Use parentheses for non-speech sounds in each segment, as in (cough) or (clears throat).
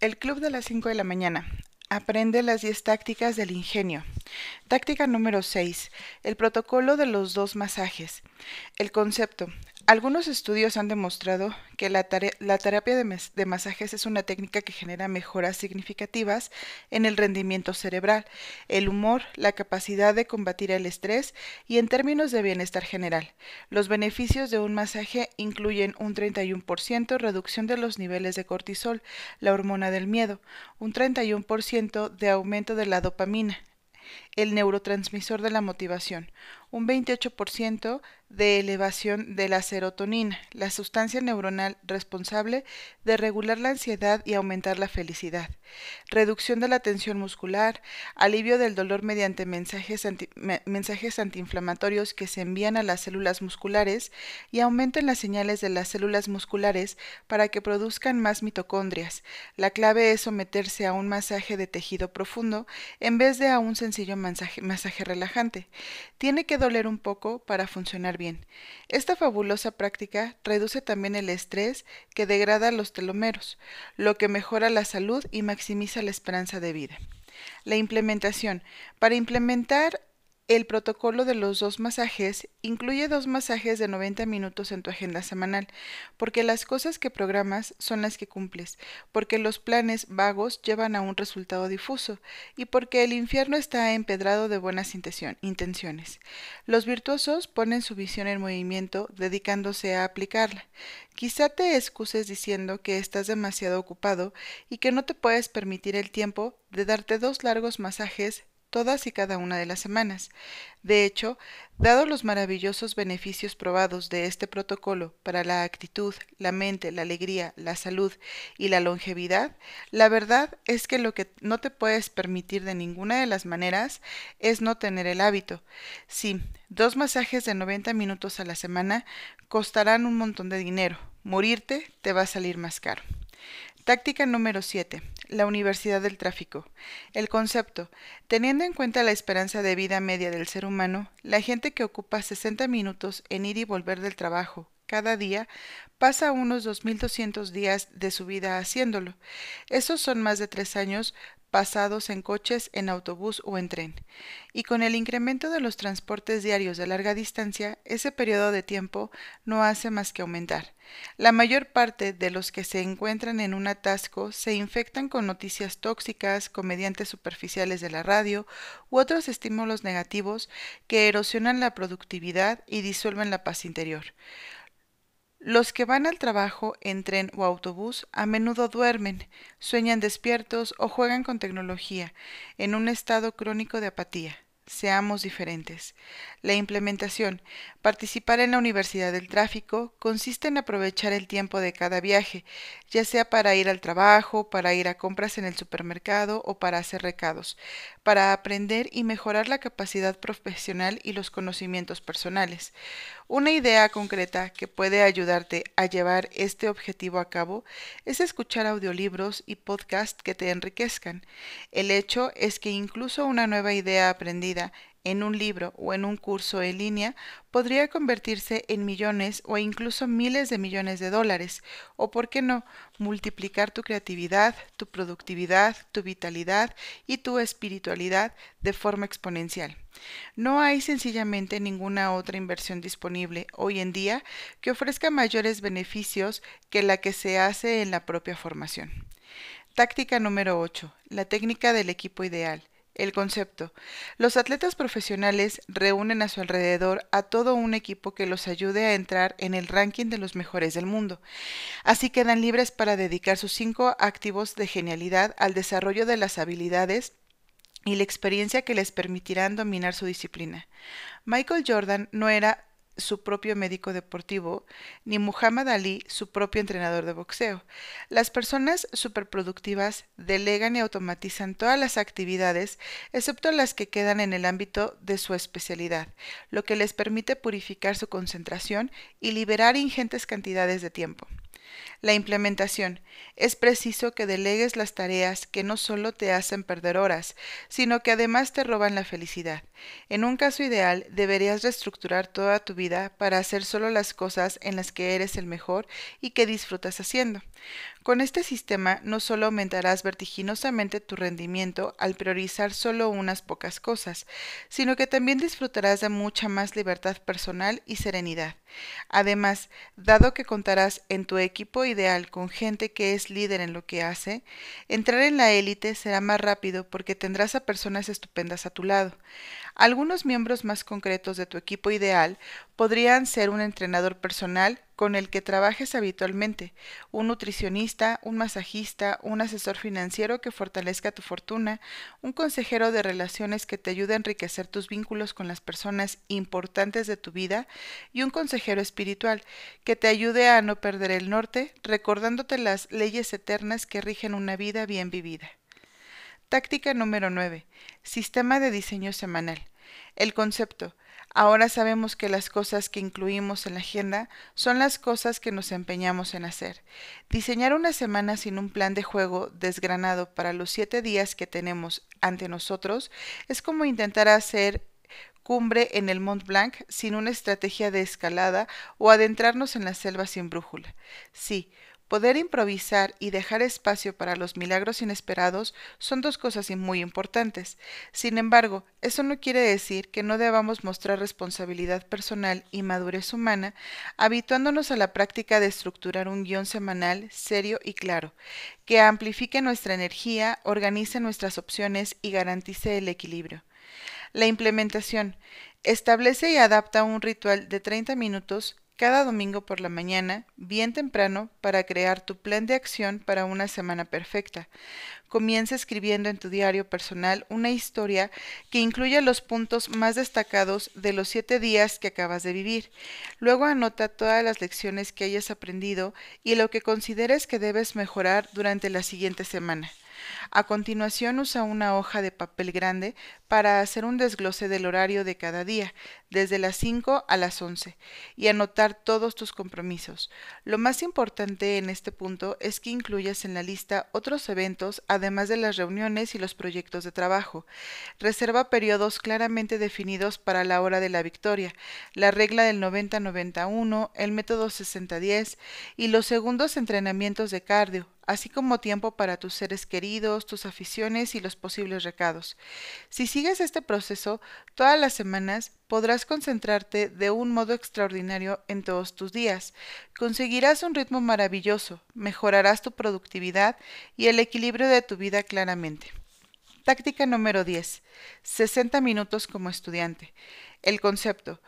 El Club de las 5 de la mañana. Aprende las 10 tácticas del ingenio. Táctica número 6. El protocolo de los dos masajes. El concepto. Algunos estudios han demostrado que la, terapia de, masajes es una técnica que genera mejoras significativas en el rendimiento cerebral, el humor, la capacidad de combatir el estrés y en términos de bienestar general. Los beneficios de un masaje incluyen un 31% reducción de los niveles de cortisol, la hormona del miedo, un 31% de aumento de la dopamina, el neurotransmisor de la motivación, un 28% de elevación de la serotonina, la sustancia neuronal responsable de regular la ansiedad y aumentar la felicidad, reducción de la tensión muscular, alivio del dolor mediante mensajes, mensajes antiinflamatorios que se envían a las células musculares y aumentan las señales de las células musculares para que produzcan más mitocondrias. La clave es someterse a un masaje de tejido profundo en vez de a un sencillo masaje, masaje relajante. Tiene que doler un poco para funcionar bien. Esta fabulosa práctica reduce también el estrés que degrada los telomeros, lo que mejora la salud y maximiza la esperanza de vida. La implementación. Para implementar el protocolo de los dos masajes incluye dos masajes de 90 minutos en tu agenda semanal, porque las cosas que programas son las que cumples, porque los planes vagos llevan a un resultado difuso y porque el infierno está empedrado de buenas intenciones. Los virtuosos ponen su visión en movimiento dedicándose a aplicarla. Quizá te excuses diciendo que estás demasiado ocupado y que no te puedes permitir el tiempo de darte dos largos masajes todas y cada una de las semanas. De hecho, dado los maravillosos beneficios probados de este protocolo para la actitud, la mente, la alegría, la salud y la longevidad, la verdad es que lo que no te puedes permitir de ninguna de las maneras es no tener el hábito. Sí, dos masajes de 90 minutos a la semana costarán un montón de dinero. Morirte te va a salir más caro. Táctica número 7. La Universidad del Tráfico. El concepto. Teniendo en cuenta la esperanza de vida media del ser humano, la gente que ocupa 60 minutos en ir y volver del trabajo cada día pasa unos 2.200 días de su vida haciéndolo. Esos son más de tres años pasados en coches, en autobús o en tren. Y con el incremento de los transportes diarios de larga distancia, ese periodo de tiempo no hace más que aumentar. La mayor parte de los que se encuentran en un atasco se infectan con noticias tóxicas, comediantes superficiales de la radio u otros estímulos negativos que erosionan la productividad y disuelven la paz interior. Los que van al trabajo en tren o autobús a menudo duermen, sueñan despiertos o juegan con tecnología, en un estado crónico de apatía seamos diferentes. La implementación, participar en la Universidad del Tráfico, consiste en aprovechar el tiempo de cada viaje, ya sea para ir al trabajo, para ir a compras en el supermercado o para hacer recados, para aprender y mejorar la capacidad profesional y los conocimientos personales. Una idea concreta que puede ayudarte a llevar este objetivo a cabo es escuchar audiolibros y podcasts que te enriquezcan. El hecho es que incluso una nueva idea aprendida en un libro o en un curso en línea podría convertirse en millones o incluso miles de millones de dólares, o por qué no, multiplicar tu creatividad, tu productividad, tu vitalidad y tu espiritualidad de forma exponencial. No hay sencillamente ninguna otra inversión disponible hoy en día que ofrezca mayores beneficios que la que se hace en la propia formación. Táctica número 8. La técnica del equipo ideal. El concepto. Los atletas profesionales reúnen a su alrededor a todo un equipo que los ayude a entrar en el ranking de los mejores del mundo. Así quedan libres para dedicar sus cinco activos de genialidad al desarrollo de las habilidades y la experiencia que les permitirán dominar su disciplina. Michael Jordan no era su propio médico deportivo, ni Muhammad Ali su propio entrenador de boxeo. Las personas superproductivas delegan y automatizan todas las actividades, excepto las que quedan en el ámbito de su especialidad, lo que les permite purificar su concentración y liberar ingentes cantidades de tiempo. La implementación. Es preciso que delegues las tareas que no solo te hacen perder horas, sino que además te roban la felicidad. En un caso ideal, deberías reestructurar toda tu vida para hacer solo las cosas en las que eres el mejor y que disfrutas haciendo. Con este sistema no solo aumentarás vertiginosamente tu rendimiento al priorizar solo unas pocas cosas, sino que también disfrutarás de mucha más libertad personal y serenidad. Además, dado que contarás en tu equipo ideal con gente que es líder en lo que hace, entrar en la élite será más rápido porque tendrás a personas estupendas a tu lado. Algunos miembros más concretos de tu equipo ideal podrían ser un entrenador personal con el que trabajes habitualmente, un nutricionista, un masajista, un asesor financiero que fortalezca tu fortuna, un consejero de relaciones que te ayude a enriquecer tus vínculos con las personas importantes de tu vida y un consejero espiritual que te ayude a no perder el norte, recordándote las leyes eternas que rigen una vida bien vivida. Táctica número 9. Sistema de diseño semanal. El concepto. Ahora sabemos que las cosas que incluimos en la agenda son las cosas que nos empeñamos en hacer. Diseñar una semana sin un plan de juego desgranado para los siete días que tenemos ante nosotros es como intentar hacer cumbre en el Mont Blanc sin una estrategia de escalada o adentrarnos en la selva sin brújula. Sí, Poder improvisar y dejar espacio para los milagros inesperados son dos cosas muy importantes. Sin embargo, eso no quiere decir que no debamos mostrar responsabilidad personal y madurez humana, habituándonos a la práctica de estructurar un guion semanal serio y claro, que amplifique nuestra energía, organice nuestras opciones y garantice el equilibrio. La implementación establece y adapta un ritual de 30 minutos cada domingo por la mañana, bien temprano, para crear tu plan de acción para una semana perfecta. Comienza escribiendo en tu diario personal una historia que incluya los puntos más destacados de los siete días que acabas de vivir. Luego anota todas las lecciones que hayas aprendido y lo que consideres que debes mejorar durante la siguiente semana. A continuación usa una hoja de papel grande para hacer un desglose del horario de cada día, desde las 5 a las 11, y anotar todos tus compromisos. Lo más importante en este punto es que incluyas en la lista otros eventos, además de las reuniones y los proyectos de trabajo. Reserva periodos claramente definidos para la hora de la victoria, la regla del 90-91, el método 60-10 y los segundos entrenamientos de cardio, así como tiempo para tus seres queridos, tus aficiones y los posibles recados. Si sigues este proceso, todas las semanas podrás concentrarte de un modo extraordinario en todos tus días. Conseguirás un ritmo maravilloso, mejorarás tu productividad y el equilibrio de tu vida claramente. Táctica número 10. 60 minutos como estudiante. El concepto.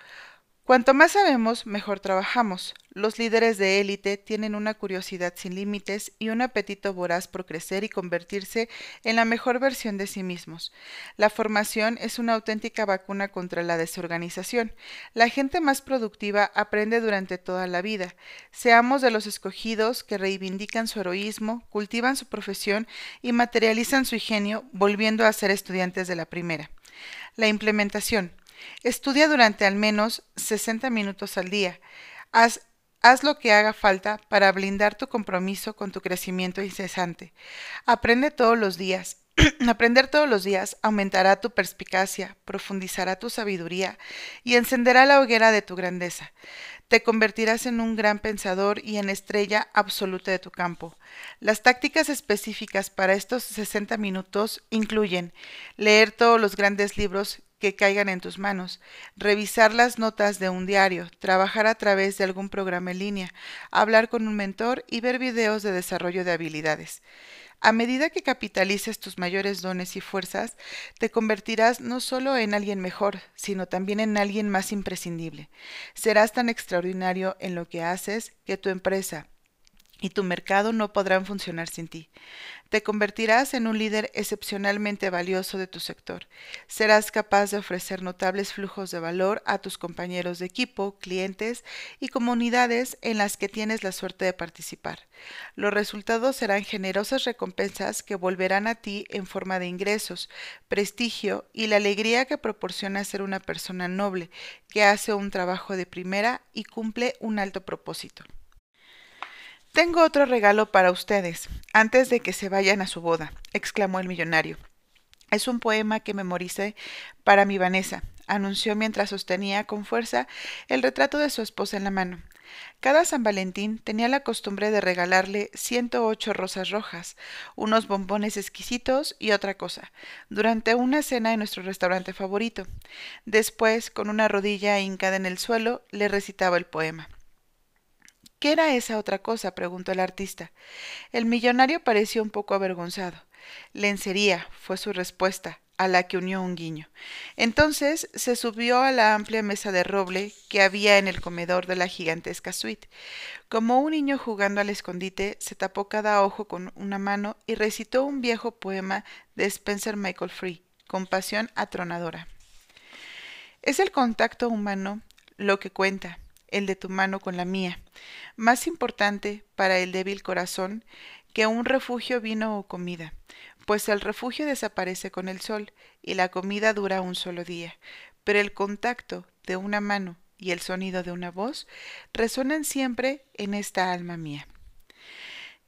Cuanto más sabemos, mejor trabajamos. Los líderes de élite tienen una curiosidad sin límites y un apetito voraz por crecer y convertirse en la mejor versión de sí mismos. La formación es una auténtica vacuna contra la desorganización. La gente más productiva aprende durante toda la vida. Seamos de los escogidos que reivindican su heroísmo, cultivan su profesión y materializan su ingenio, volviendo a ser estudiantes de la primera. La implementación. Estudia durante al menos 60 minutos al día. Haz, haz, lo que haga falta para blindar tu compromiso con tu crecimiento incesante. Aprende todos los días. (clears throat) Aprender todos los días aumentará tu perspicacia, profundizará tu sabiduría y encenderá la hoguera de tu grandeza. Te convertirás en un gran pensador y en estrella absoluta de tu campo. Las tácticas específicas para estos 60 minutos incluyen leer todos los grandes libros que caigan en tus manos, revisar las notas de un diario, trabajar a través de algún programa en línea, hablar con un mentor y ver videos de desarrollo de habilidades. A medida que capitalices tus mayores dones y fuerzas, te convertirás no solo en alguien mejor, sino también en alguien más imprescindible. Serás tan extraordinario en lo que haces que tu empresa, y tu mercado no podrán funcionar sin ti. Te convertirás en un líder excepcionalmente valioso de tu sector. Serás capaz de ofrecer notables flujos de valor a tus compañeros de equipo, clientes y comunidades en las que tienes la suerte de participar. Los resultados serán generosas recompensas que volverán a ti en forma de ingresos, prestigio y la alegría que proporciona ser una persona noble, que hace un trabajo de primera y cumple un alto propósito. Tengo otro regalo para ustedes, antes de que se vayan a su boda, exclamó el millonario. Es un poema que memoricé para mi Vanessa, anunció mientras sostenía con fuerza el retrato de su esposa en la mano. Cada San Valentín tenía la costumbre de regalarle ciento ocho rosas rojas, unos bombones exquisitos y otra cosa, durante una cena en nuestro restaurante favorito. Después, con una rodilla hincada en el suelo, le recitaba el poema. ¿Qué era esa otra cosa? preguntó el artista. El millonario pareció un poco avergonzado. Lencería, fue su respuesta, a la que unió un guiño. Entonces se subió a la amplia mesa de roble que había en el comedor de la gigantesca suite. Como un niño jugando al escondite, se tapó cada ojo con una mano y recitó un viejo poema de Spencer Michael Free, con pasión atronadora. Es el contacto humano lo que cuenta, el de tu mano con la mía, más importante para el débil corazón que un refugio vino o comida, pues el refugio desaparece con el sol y la comida dura un solo día, pero el contacto de una mano y el sonido de una voz resuenan siempre en esta alma mía.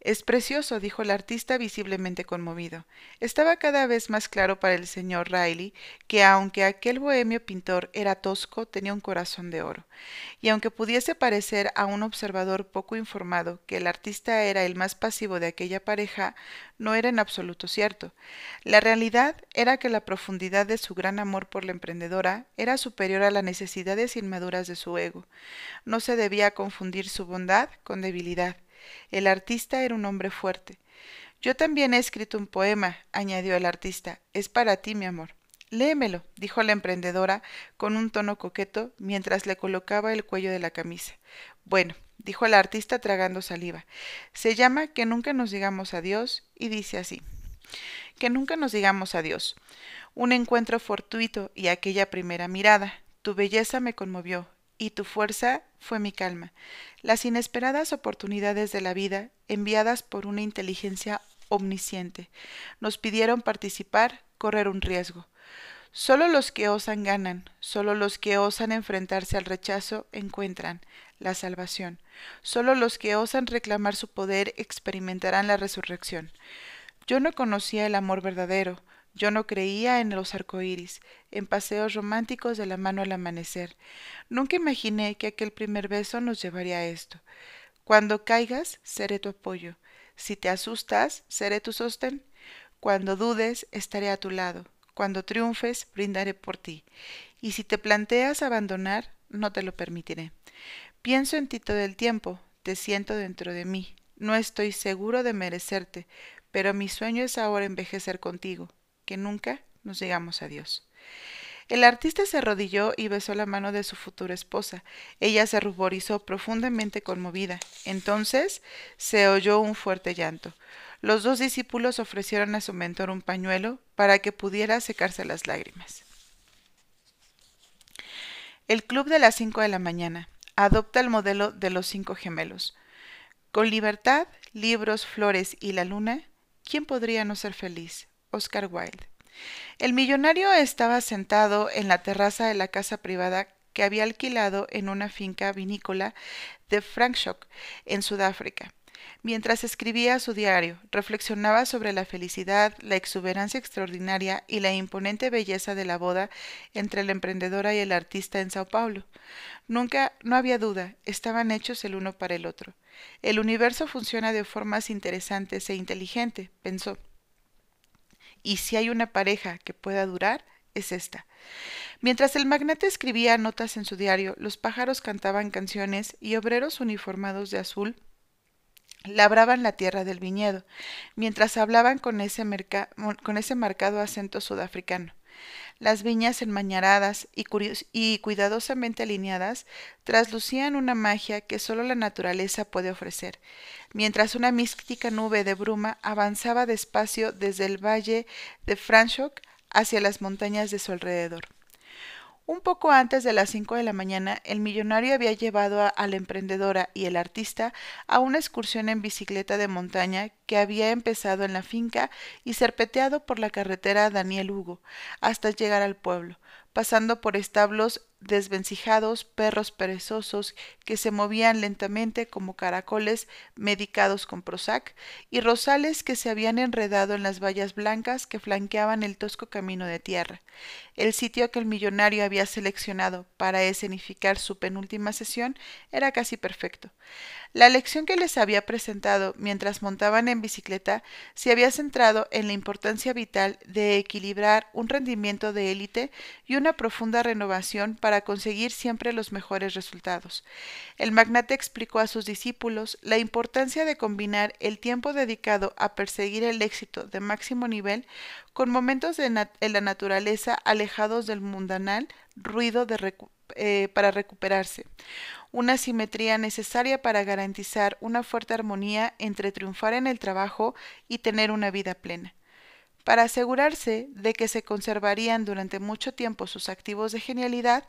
Es precioso, dijo el artista visiblemente conmovido. Estaba cada vez más claro para el señor Riley que aunque aquel bohemio pintor era tosco, tenía un corazón de oro. Y aunque pudiese parecer a un observador poco informado que el artista era el más pasivo de aquella pareja, no era en absoluto cierto. La realidad era que la profundidad de su gran amor por la emprendedora era superior a las necesidades inmaduras de su ego. No se debía confundir su bondad con debilidad el artista era un hombre fuerte. Yo también he escrito un poema, añadió el artista. Es para ti, mi amor. Léemelo, dijo la emprendedora con un tono coqueto mientras le colocaba el cuello de la camisa. Bueno, dijo el artista tragando saliva. Se llama Que nunca nos digamos adiós y dice así. Que nunca nos digamos adiós. Un encuentro fortuito y aquella primera mirada. Tu belleza me conmovió, y tu fuerza fue mi calma. Las inesperadas oportunidades de la vida, enviadas por una inteligencia omnisciente, nos pidieron participar, correr un riesgo. Solo los que osan ganan, solo los que osan enfrentarse al rechazo encuentran la salvación. Solo los que osan reclamar su poder experimentarán la resurrección. Yo no conocía el amor verdadero, yo no creía en los arcoíris, en paseos románticos de la mano al amanecer. Nunca imaginé que aquel primer beso nos llevaría a esto. Cuando caigas, seré tu apoyo. Si te asustas, seré tu sostén. Cuando dudes, estaré a tu lado. Cuando triunfes, brindaré por ti. Y si te planteas abandonar, no te lo permitiré. Pienso en ti todo el tiempo, te siento dentro de mí. No estoy seguro de merecerte, pero mi sueño es ahora envejecer contigo, que nunca nos llegamos a Dios. El artista se arrodilló y besó la mano de su futura esposa. Ella se ruborizó profundamente conmovida. Entonces se oyó un fuerte llanto. Los dos discípulos ofrecieron a su mentor un pañuelo para que pudiera secarse las lágrimas. El Club de las cinco de la mañana adopta el modelo de los cinco gemelos. Con libertad, libros, flores y la luna, ¿quién podría no ser feliz? Oscar Wilde. El millonario estaba sentado en la terraza de la casa privada que había alquilado en una finca vinícola de Frankshoek, en Sudáfrica. Mientras escribía su diario, reflexionaba sobre la felicidad, la exuberancia extraordinaria y la imponente belleza de la boda entre la emprendedora y el artista en Sao Paulo. Nunca, no había duda, estaban hechos el uno para el otro. El universo funciona de formas interesantes e inteligente, pensó y si hay una pareja que pueda durar, es esta. Mientras el magnate escribía notas en su diario, los pájaros cantaban canciones y obreros uniformados de azul labraban la tierra del viñedo, mientras hablaban con ese, con ese marcado acento sudafricano. Las viñas enmañaradas y, cuidadosamente alineadas traslucían una magia que sólo la naturaleza puede ofrecer, mientras una mística nube de bruma avanzaba despacio desde el valle de Franschhoek hacia las montañas de su alrededor. Un poco antes de las cinco de la mañana, el millonario había llevado a, la emprendedora y el artista a una excursión en bicicleta de montaña que había empezado en la finca y serpeteado por la carretera Daniel Hugo hasta llegar al pueblo, pasando por establos desvencijados, perros perezosos que se movían lentamente como caracoles medicados con Prozac, y rosales que se habían enredado en las vallas blancas que flanqueaban el tosco camino de tierra. El sitio que el millonario había seleccionado para escenificar su penúltima sesión era casi perfecto. La lección que les había presentado mientras montaban en bicicleta se había centrado en la importancia vital de equilibrar un rendimiento de élite y una profunda renovación para conseguir siempre los mejores resultados. El magnate explicó a sus discípulos la importancia de combinar el tiempo dedicado a perseguir el éxito de máximo nivel con momentos en la naturaleza alejados del mundanal ruido eh, para recuperarse una simetría necesaria para garantizar una fuerte armonía entre triunfar en el trabajo y tener una vida plena. Para asegurarse de que se conservarían durante mucho tiempo sus activos de genialidad,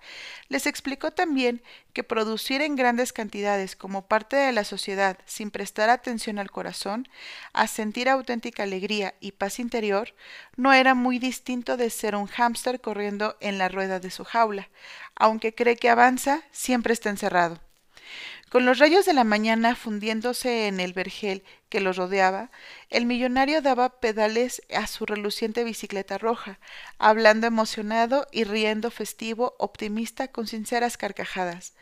les explicó también que producir en grandes cantidades como parte de la sociedad sin prestar atención al corazón, a sentir auténtica alegría y paz interior, no era muy distinto de ser un hámster corriendo en la rueda de su jaula. Aunque cree que avanza, siempre está encerrado. Con los rayos de la mañana fundiéndose en el vergel que los rodeaba, el millonario daba pedales a su reluciente bicicleta roja, hablando emocionado y riendo festivo, optimista, con sinceras carcajadas.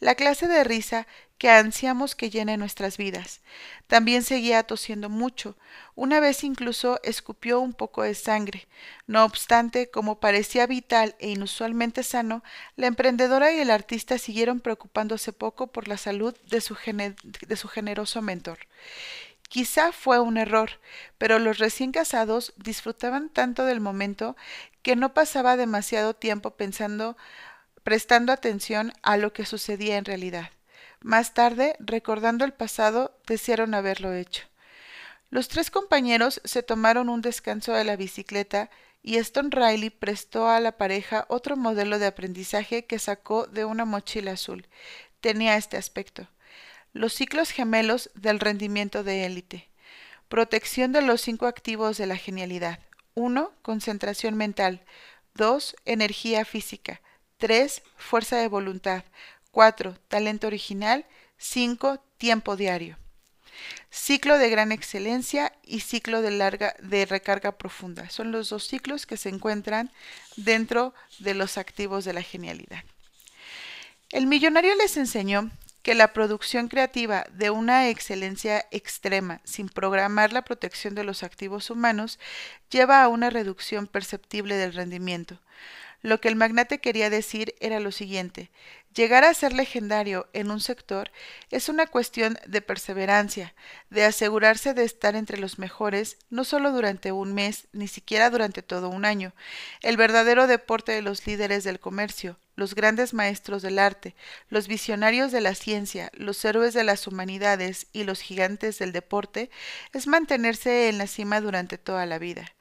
La clase de risa que ansiamos que llene nuestras vidas. También seguía tosiendo mucho. Una vez incluso escupió un poco de sangre. No obstante, como parecía vital e inusualmente sano, la emprendedora y el artista siguieron preocupándose poco por la salud de su, de su generoso mentor. Quizá fue un error, pero los recién casados disfrutaban tanto del momento que no pasaba demasiado tiempo pensando, prestando atención a lo que sucedía en realidad. Más tarde, recordando el pasado, desearon haberlo hecho. Los tres compañeros se tomaron un descanso de la bicicleta y Stone Riley prestó a la pareja otro modelo de aprendizaje que sacó de una mochila azul. Tenía este aspecto los ciclos gemelos del rendimiento de élite. Protección de los cinco activos de la genialidad. 1. Concentración mental. 2. Energía física. 3. Fuerza de voluntad. 4. Talento original. 5. Tiempo diario. Ciclo de gran excelencia y ciclo de larga de recarga profunda. Son los dos ciclos que se encuentran dentro de los activos de la genialidad. El millonario les enseñó que la producción creativa de una excelencia extrema sin programar la protección de los activos humanos lleva a una reducción perceptible del rendimiento. Lo que el magnate quería decir era lo siguiente Llegar a ser legendario en un sector es una cuestión de perseverancia, de asegurarse de estar entre los mejores, no solo durante un mes, ni siquiera durante todo un año. El verdadero deporte de los líderes del comercio, los grandes maestros del arte, los visionarios de la ciencia, los héroes de las humanidades y los gigantes del deporte, es mantenerse en la cima durante toda la vida.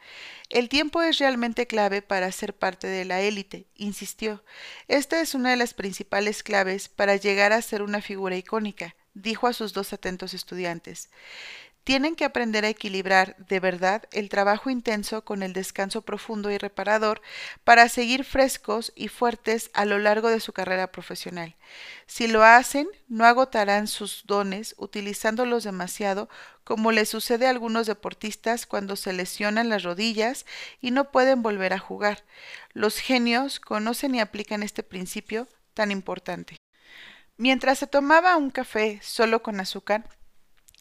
El tiempo es realmente clave para ser parte de la élite, insistió. Esta es una de las principales claves para llegar a ser una figura icónica, dijo a sus dos atentos estudiantes. Tienen que aprender a equilibrar, de verdad, el trabajo intenso con el descanso profundo y reparador para seguir frescos y fuertes a lo largo de su carrera profesional. Si lo hacen, no agotarán sus dones utilizándolos demasiado, como le sucede a algunos deportistas cuando se lesionan las rodillas y no pueden volver a jugar. Los genios conocen y aplican este principio tan importante. Mientras se tomaba un café solo con azúcar,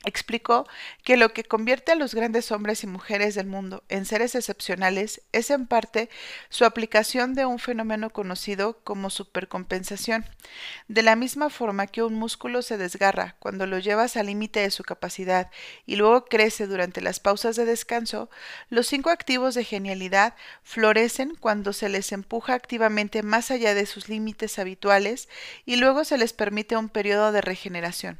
explicó que lo que convierte a los grandes hombres y mujeres del mundo en seres excepcionales es en parte su aplicación de un fenómeno conocido como supercompensación. De la misma forma que un músculo se desgarra cuando lo llevas al límite de su capacidad y luego crece durante las pausas de descanso, los cinco activos de genialidad florecen cuando se les empuja activamente más allá de sus límites habituales y luego se les permite un periodo de regeneración.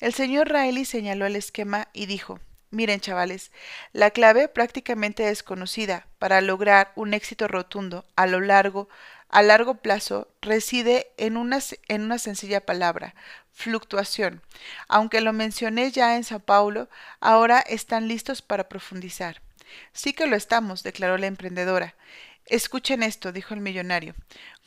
El señor Riley señaló el esquema y dijo Miren, chavales, la clave prácticamente desconocida para lograr un éxito rotundo a lo largo, a largo plazo, reside en una, en una sencilla palabra, fluctuación. Aunque lo mencioné ya en Sao Paulo, ahora están listos para profundizar. Sí que lo estamos, declaró la emprendedora. Escuchen esto, dijo el millonario.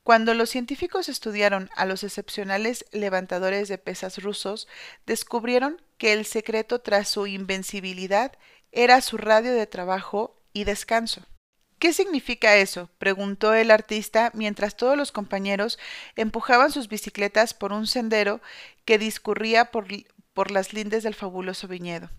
Cuando los científicos estudiaron a los excepcionales levantadores de pesas rusos, descubrieron que el secreto tras su invencibilidad era su radio de trabajo y descanso. ¿Qué significa eso? preguntó el artista mientras todos los compañeros empujaban sus bicicletas por un sendero que discurría por, por las lindes del fabuloso viñedo.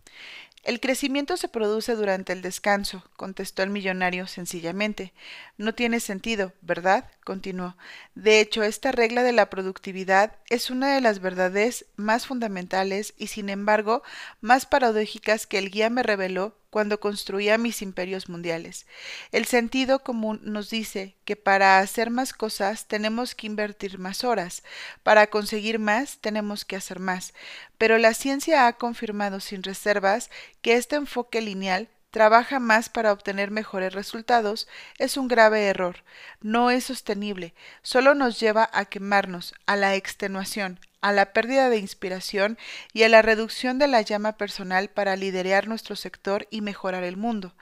El crecimiento se produce durante el descanso, contestó el millonario sencillamente. No tiene sentido, ¿verdad? continuó. De hecho, esta regla de la productividad es una de las verdades más fundamentales y, sin embargo, más paradójicas que el guía me reveló cuando construía mis imperios mundiales. El sentido común nos dice que para hacer más cosas tenemos que invertir más horas, para conseguir más tenemos que hacer más, pero la ciencia ha confirmado sin reservas que este enfoque lineal trabaja más para obtener mejores resultados es un grave error. No es sostenible, solo nos lleva a quemarnos, a la extenuación, a la pérdida de inspiración y a la reducción de la llama personal para liderar nuestro sector y mejorar el mundo.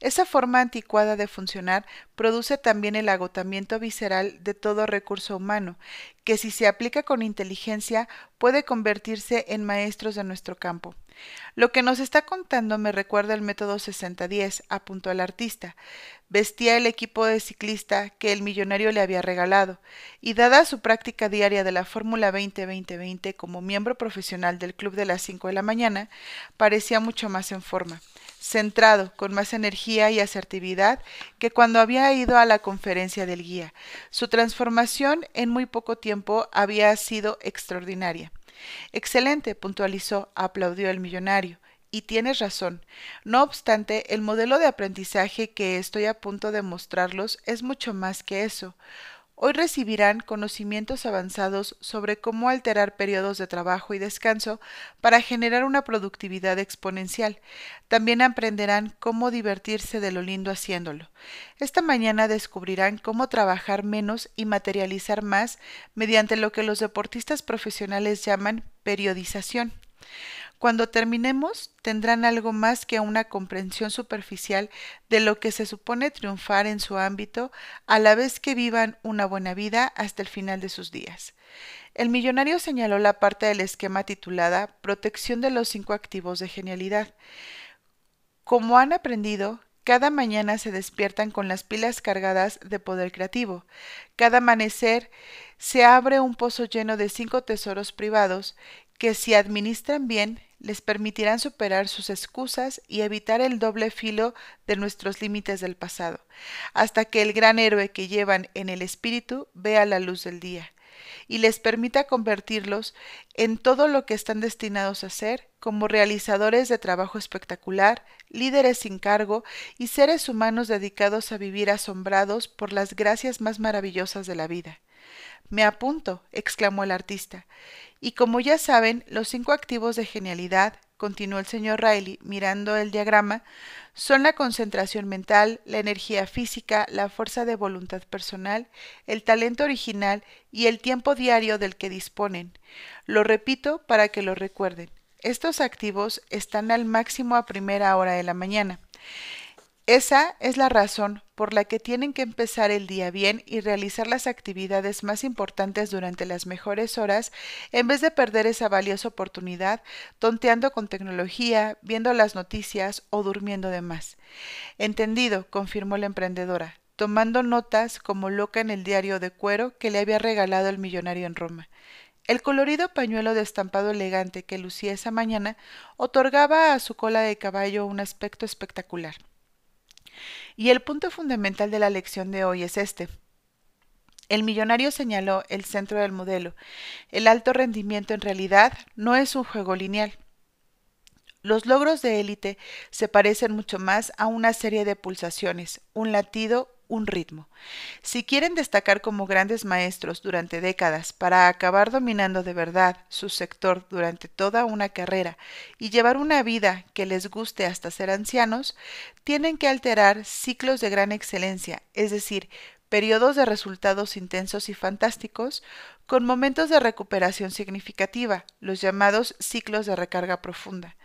Esa forma anticuada de funcionar produce también el agotamiento visceral de todo recurso humano, que si se aplica con inteligencia puede convertirse en maestros de nuestro campo. Lo que nos está contando me recuerda el método 60-10, apuntó el artista. Vestía el equipo de ciclista que el millonario le había regalado, y dada su práctica diaria de la Fórmula 20-2020 como miembro profesional del club de las 5 de la mañana, parecía mucho más en forma, centrado, con más energía y asertividad que cuando había ido a la conferencia del guía. Su transformación en muy poco tiempo había sido extraordinaria. Excelente, puntualizó, aplaudió el millonario. Y tienes razón. No obstante, el modelo de aprendizaje que estoy a punto de mostrarlos es mucho más que eso. Hoy recibirán conocimientos avanzados sobre cómo alterar periodos de trabajo y descanso para generar una productividad exponencial. También aprenderán cómo divertirse de lo lindo haciéndolo. Esta mañana descubrirán cómo trabajar menos y materializar más mediante lo que los deportistas profesionales llaman periodización. Cuando terminemos, tendrán algo más que una comprensión superficial de lo que se supone triunfar en su ámbito, a la vez que vivan una buena vida hasta el final de sus días. El millonario señaló la parte del esquema titulada Protección de los cinco activos de genialidad. Como han aprendido, cada mañana se despiertan con las pilas cargadas de poder creativo. Cada amanecer se abre un pozo lleno de cinco tesoros privados que si administran bien les permitirán superar sus excusas y evitar el doble filo de nuestros límites del pasado, hasta que el gran héroe que llevan en el espíritu vea la luz del día, y les permita convertirlos en todo lo que están destinados a ser, como realizadores de trabajo espectacular, líderes sin cargo y seres humanos dedicados a vivir asombrados por las gracias más maravillosas de la vida. Me apunto, exclamó el artista, y como ya saben, los cinco activos de genialidad, continuó el señor Riley mirando el diagrama, son la concentración mental, la energía física, la fuerza de voluntad personal, el talento original y el tiempo diario del que disponen. Lo repito para que lo recuerden. Estos activos están al máximo a primera hora de la mañana. Esa es la razón por la que tienen que empezar el día bien y realizar las actividades más importantes durante las mejores horas en vez de perder esa valiosa oportunidad tonteando con tecnología, viendo las noticias o durmiendo de más. Entendido, confirmó la emprendedora, tomando notas como loca en el diario de cuero que le había regalado el millonario en Roma. El colorido pañuelo de estampado elegante que lucía esa mañana otorgaba a su cola de caballo un aspecto espectacular. Y el punto fundamental de la lección de hoy es este. El millonario señaló el centro del modelo. El alto rendimiento en realidad no es un juego lineal. Los logros de élite se parecen mucho más a una serie de pulsaciones, un latido, un ritmo. Si quieren destacar como grandes maestros durante décadas para acabar dominando de verdad su sector durante toda una carrera y llevar una vida que les guste hasta ser ancianos, tienen que alterar ciclos de gran excelencia, es decir, periodos de resultados intensos y fantásticos, con momentos de recuperación significativa, los llamados ciclos de recarga profunda.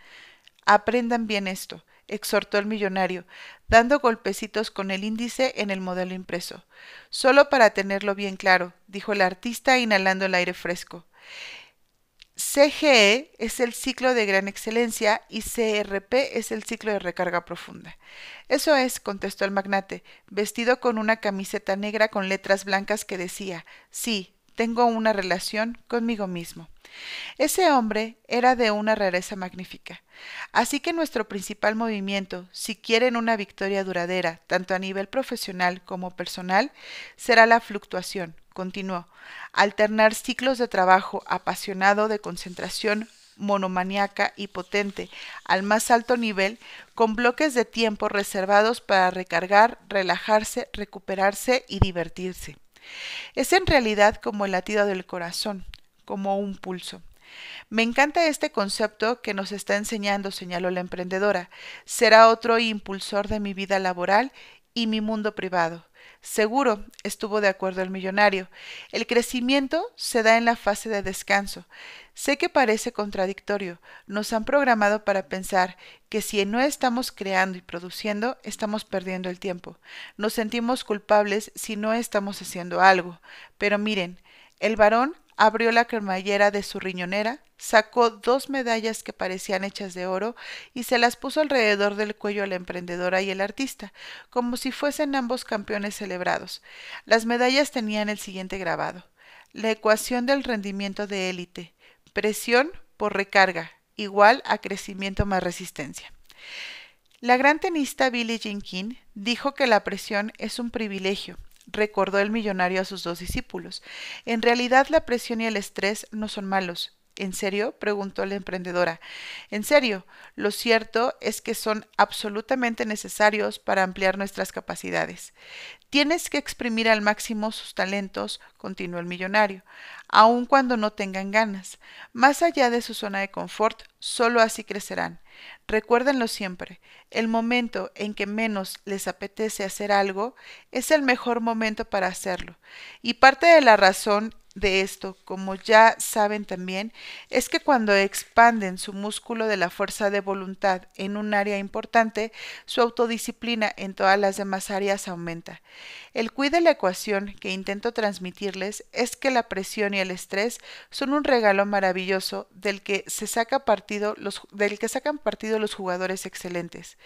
Aprendan bien esto. Exhortó el millonario, dando golpecitos con el índice en el modelo impreso. Solo para tenerlo bien claro, dijo el artista inhalando el aire fresco. CGE es el ciclo de gran excelencia y CRP es el ciclo de recarga profunda. Eso es, contestó el magnate, vestido con una camiseta negra con letras blancas que decía, sí, tengo una relación conmigo mismo. Ese hombre era de una rareza magnífica. Así que nuestro principal movimiento, si quieren una victoria duradera, tanto a nivel profesional como personal, será la fluctuación, continuó, alternar ciclos de trabajo apasionado de concentración monomaniaca y potente al más alto nivel con bloques de tiempo reservados para recargar, relajarse, recuperarse y divertirse. Es en realidad como el latido del corazón, como un pulso. Me encanta este concepto que nos está enseñando, señaló la emprendedora. Será otro impulsor de mi vida laboral y mi mundo privado. Seguro, estuvo de acuerdo el millonario. El crecimiento se da en la fase de descanso. Sé que parece contradictorio. Nos han programado para pensar que si no estamos creando y produciendo, estamos perdiendo el tiempo. Nos sentimos culpables si no estamos haciendo algo. Pero miren, el varón abrió la cremallera de su riñonera, sacó dos medallas que parecían hechas de oro y se las puso alrededor del cuello a la emprendedora y el artista, como si fuesen ambos campeones celebrados. Las medallas tenían el siguiente grabado la ecuación del rendimiento de élite, presión por recarga, igual a crecimiento más resistencia. La gran tenista Billie Jean King dijo que la presión es un privilegio, recordó el millonario a sus dos discípulos. En realidad la presión y el estrés no son malos. ¿En serio? preguntó la emprendedora. En serio, lo cierto es que son absolutamente necesarios para ampliar nuestras capacidades. Tienes que exprimir al máximo sus talentos, continuó el millonario, aun cuando no tengan ganas. Más allá de su zona de confort, solo así crecerán. Recuérdenlo siempre, el momento en que menos les apetece hacer algo es el mejor momento para hacerlo. Y parte de la razón de esto, como ya saben también, es que cuando expanden su músculo de la fuerza de voluntad en un área importante, su autodisciplina en todas las demás áreas aumenta. El cuid de la ecuación que intento transmitirles es que la presión y el estrés son un regalo maravilloso del que se saca partido los, del que sacan partido los jugadores excelentes.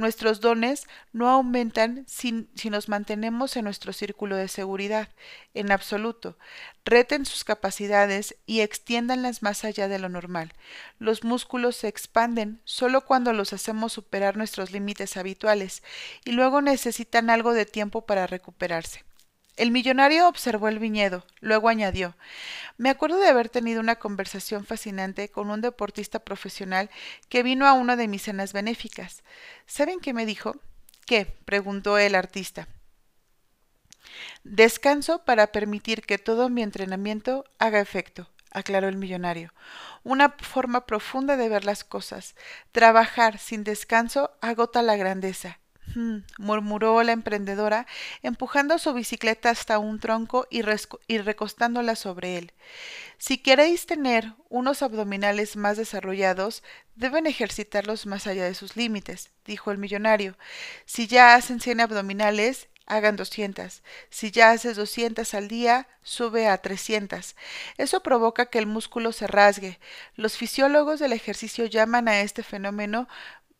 Nuestros dones no aumentan si, si nos mantenemos en nuestro círculo de seguridad, en absoluto. Reten sus capacidades y extiéndanlas más allá de lo normal. Los músculos se expanden solo cuando los hacemos superar nuestros límites habituales y luego necesitan algo de tiempo para recuperarse. El millonario observó el viñedo, luego añadió Me acuerdo de haber tenido una conversación fascinante con un deportista profesional que vino a una de mis cenas benéficas. ¿Saben qué me dijo? ¿Qué? preguntó el artista. Descanso para permitir que todo mi entrenamiento haga efecto, aclaró el millonario. Una forma profunda de ver las cosas. Trabajar sin descanso agota la grandeza. Murmuró la emprendedora, empujando su bicicleta hasta un tronco y, y, recostándola sobre él. Si queréis tener unos abdominales más desarrollados, deben ejercitarlos más allá de sus límites, dijo el millonario. Si ya hacen cien abdominales, hagan doscientas. Si ya haces doscientas al día, sube a trescientas. Eso provoca que el músculo se rasgue. Los fisiólogos del ejercicio llaman a este fenómeno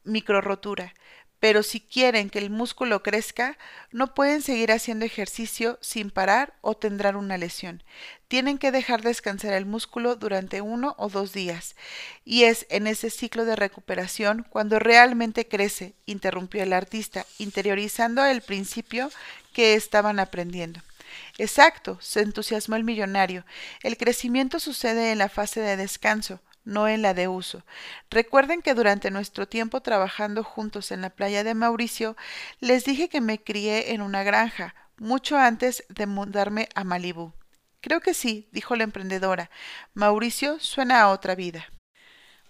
microrotura pero si quieren que el músculo crezca, no pueden seguir haciendo ejercicio sin parar o tendrán una lesión. Tienen que dejar descansar el músculo durante uno o dos días. Y es en ese ciclo de recuperación cuando realmente crece, interrumpió el artista, interiorizando el principio que estaban aprendiendo. Exacto, se entusiasmó el millonario. El crecimiento sucede en la fase de descanso no en la de uso. Recuerden que durante nuestro tiempo trabajando juntos en la playa de Mauricio, les dije que me crié en una granja, mucho antes de mudarme a Malibú. Creo que sí, dijo la emprendedora. Mauricio suena a otra vida.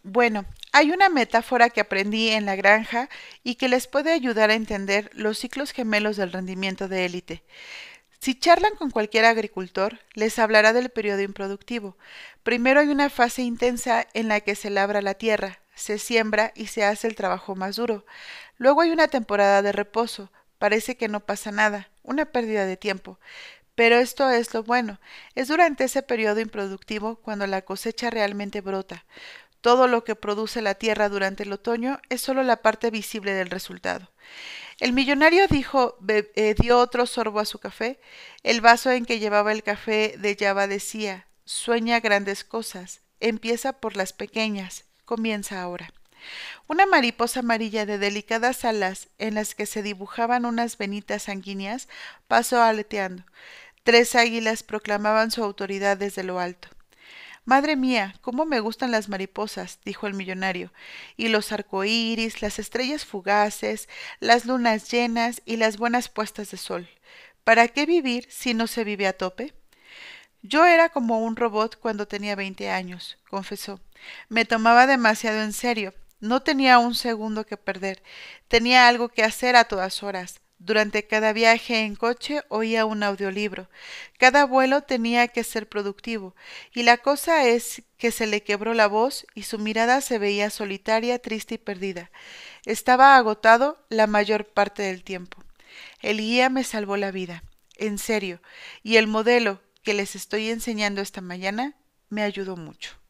Bueno, hay una metáfora que aprendí en la granja y que les puede ayudar a entender los ciclos gemelos del rendimiento de élite. Si charlan con cualquier agricultor, les hablará del periodo improductivo. Primero hay una fase intensa en la que se labra la tierra, se siembra y se hace el trabajo más duro. Luego hay una temporada de reposo. Parece que no pasa nada, una pérdida de tiempo. Pero esto es lo bueno. Es durante ese periodo improductivo cuando la cosecha realmente brota. Todo lo que produce la tierra durante el otoño es solo la parte visible del resultado. El millonario dijo, eh, dio otro sorbo a su café. El vaso en que llevaba el café de Java decía, sueña grandes cosas, empieza por las pequeñas, comienza ahora. Una mariposa amarilla de delicadas alas en las que se dibujaban unas venitas sanguíneas pasó aleteando. Tres águilas proclamaban su autoridad desde lo alto. Madre mía, cómo me gustan las mariposas, dijo el millonario, y los arcoíris, las estrellas fugaces, las lunas llenas y las buenas puestas de sol. ¿Para qué vivir si no se vive a tope? Yo era como un robot cuando tenía veinte años, confesó. Me tomaba demasiado en serio. No tenía un segundo que perder. Tenía algo que hacer a todas horas. Durante cada viaje en coche oía un audiolibro. Cada vuelo tenía que ser productivo, y la cosa es que se le quebró la voz y su mirada se veía solitaria, triste y perdida. Estaba agotado la mayor parte del tiempo. El guía me salvó la vida, en serio, y el modelo que les estoy enseñando esta mañana me ayudó mucho.